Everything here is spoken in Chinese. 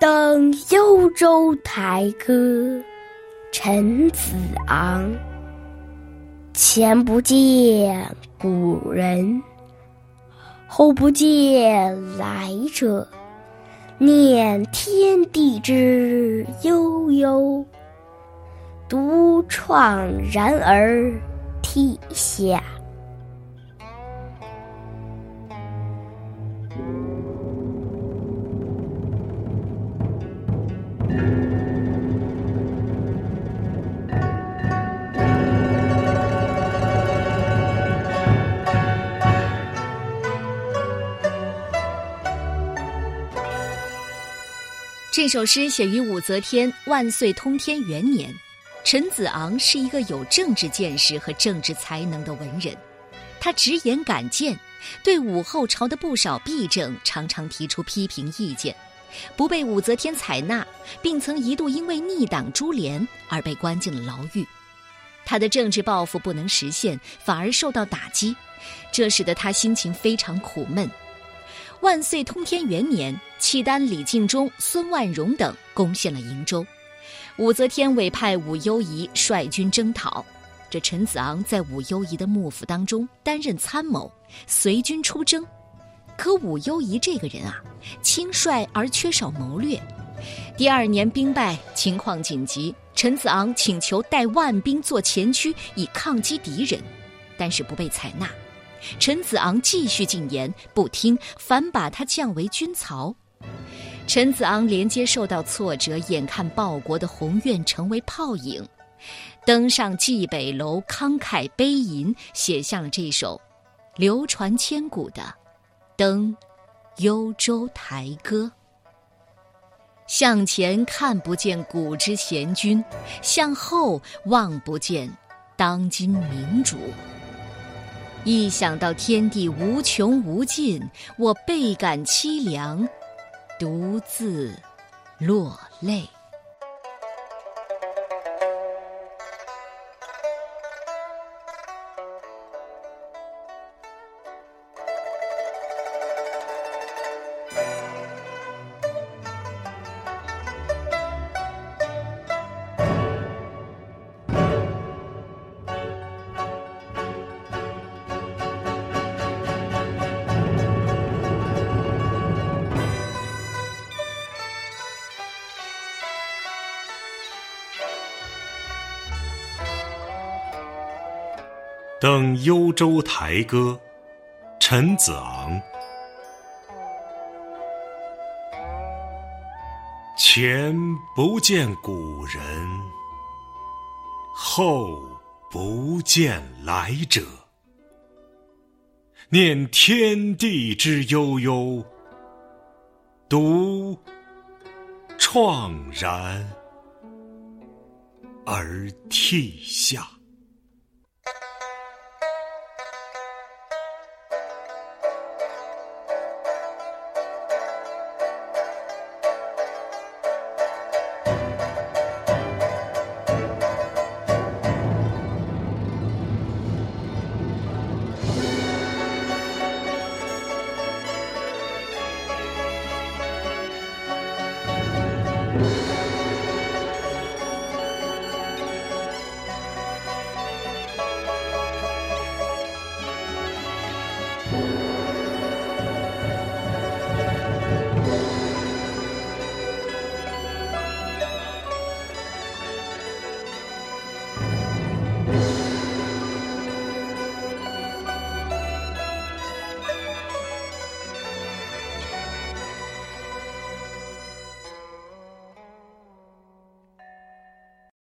登幽州台歌，陈子昂。前不见古人，后不见来者。念天地之悠悠，独怆然而涕下。这首诗写于武则天万岁通天元年。陈子昂是一个有政治见识和政治才能的文人，他直言敢谏，对武后朝的不少弊政常常提出批评意见，不被武则天采纳，并曾一度因为逆党株连而被关进了牢狱。他的政治抱负不能实现，反而受到打击，这使得他心情非常苦闷。万岁通天元年，契丹李敬忠、孙万荣等攻陷了瀛州，武则天委派武攸宜率军征讨。这陈子昂在武攸宜的幕府当中担任参谋，随军出征。可武攸宜这个人啊，轻率而缺少谋略。第二年兵败，情况紧急，陈子昂请求带万兵做前驱，以抗击敌人，但是不被采纳。陈子昂继续进言，不听，反把他降为军曹。陈子昂连接受到挫折，眼看报国的宏愿成为泡影，登上蓟北楼，慷慨悲吟，写下了这首流传千古的《登幽州台歌》。向前看不见古之贤君，向后望不见当今明主。一想到天地无穷无尽，我倍感凄凉，独自落泪。登幽州台歌，陈子昂。前不见古人，后不见来者。念天地之悠悠，独怆然而涕下。